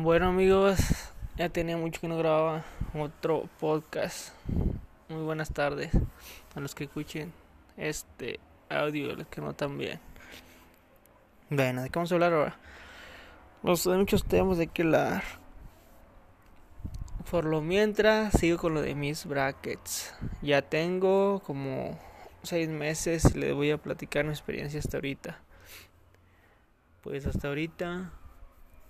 Bueno amigos, ya tenía mucho que no grababa otro podcast. Muy buenas tardes a los que escuchen este audio, los que no también. Bueno, ¿de qué vamos a hablar ahora? Hay muchos temas de que hablar. Por lo mientras sigo con lo de mis brackets. Ya tengo como seis meses y les voy a platicar mi experiencia hasta ahorita. Pues hasta ahorita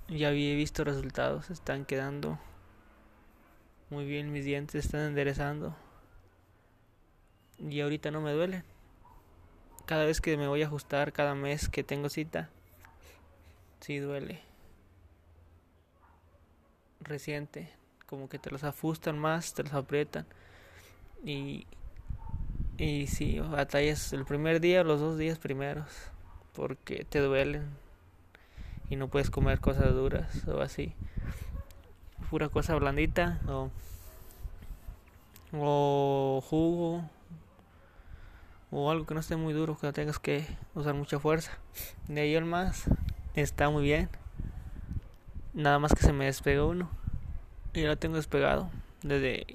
ya había visto resultados, están quedando muy bien mis dientes, están enderezando. Y ahorita no me duelen. Cada vez que me voy a ajustar, cada mes que tengo cita, sí duele. Reciente, como que te los ajustan más, te los aprietan. Y, y sí, batallas el primer día los dos días primeros, porque te duelen y no puedes comer cosas duras o así. Pura cosa blandita o, o jugo o algo que no esté muy duro, que no tengas que usar mucha fuerza. De ahí el más está muy bien. Nada más que se me despegó uno. Y lo tengo despegado desde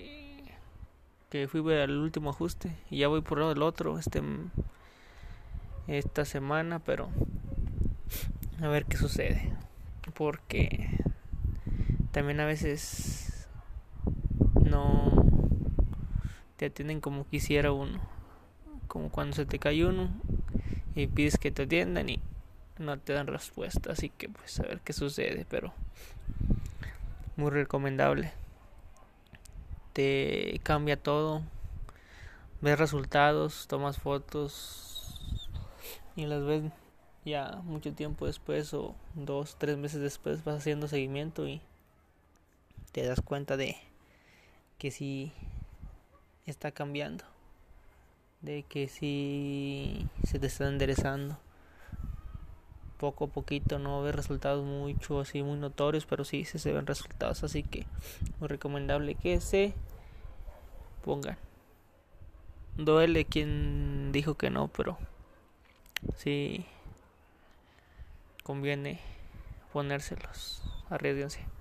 que fui al último ajuste y ya voy por el otro este esta semana, pero a ver qué sucede. Porque también a veces no te atienden como quisiera uno. Como cuando se te cae uno y pides que te atiendan y no te dan respuesta. Así que pues a ver qué sucede. Pero muy recomendable. Te cambia todo. Ves resultados, tomas fotos y las ves ya mucho tiempo después o dos, tres meses después vas haciendo seguimiento y te das cuenta de que sí está cambiando, de que sí se te está enderezando. Poco a poquito no ves resultados mucho así muy notorios, pero sí, se ven resultados, así que muy recomendable que se pongan. Duele quien dijo que no, pero sí conviene ponérselos. Arriesguense.